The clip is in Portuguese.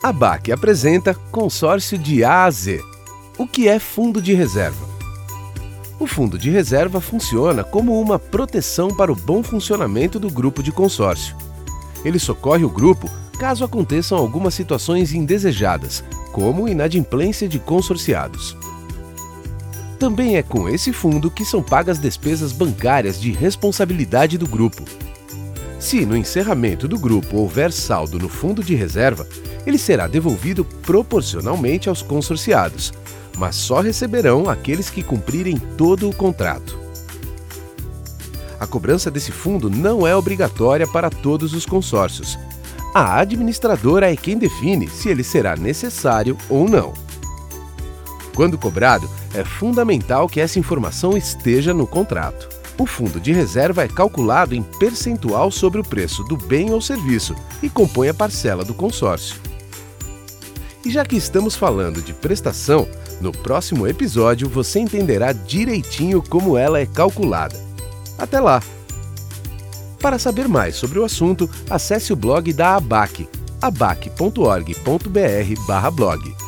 A BAC apresenta Consórcio de A a Z. O que é fundo de reserva? O fundo de reserva funciona como uma proteção para o bom funcionamento do grupo de consórcio. Ele socorre o grupo caso aconteçam algumas situações indesejadas, como inadimplência de consorciados. Também é com esse fundo que são pagas despesas bancárias de responsabilidade do grupo. Se no encerramento do grupo houver saldo no fundo de reserva, ele será devolvido proporcionalmente aos consorciados, mas só receberão aqueles que cumprirem todo o contrato. A cobrança desse fundo não é obrigatória para todos os consórcios. A administradora é quem define se ele será necessário ou não. Quando cobrado, é fundamental que essa informação esteja no contrato. O fundo de reserva é calculado em percentual sobre o preço do bem ou serviço e compõe a parcela do consórcio. E já que estamos falando de prestação, no próximo episódio você entenderá direitinho como ela é calculada. Até lá! Para saber mais sobre o assunto, acesse o blog da ABAC, abac.org.br/blog.